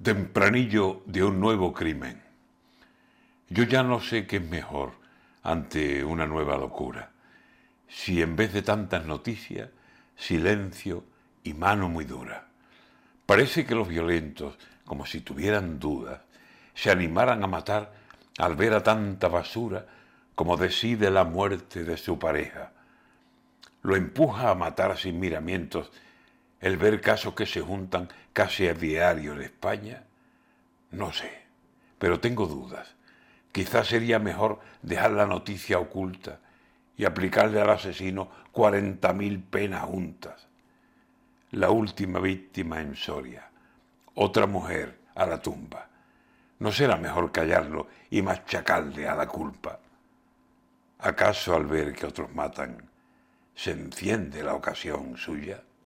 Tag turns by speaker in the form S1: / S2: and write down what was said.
S1: Tempranillo de un nuevo crimen. Yo ya no sé qué es mejor ante una nueva locura. Si en vez de tantas noticias, silencio y mano muy dura. Parece que los violentos, como si tuvieran dudas, se animaran a matar al ver a tanta basura como decide la muerte de su pareja. Lo empuja a matar sin miramientos el ver casos que se juntan casi a diario en España? No sé, pero tengo dudas. Quizás sería mejor dejar la noticia oculta y aplicarle al asesino cuarenta mil penas juntas. La última víctima en Soria, otra mujer a la tumba. ¿No será mejor callarlo y machacarle a la culpa? ¿Acaso al ver que otros matan, se enciende la ocasión suya?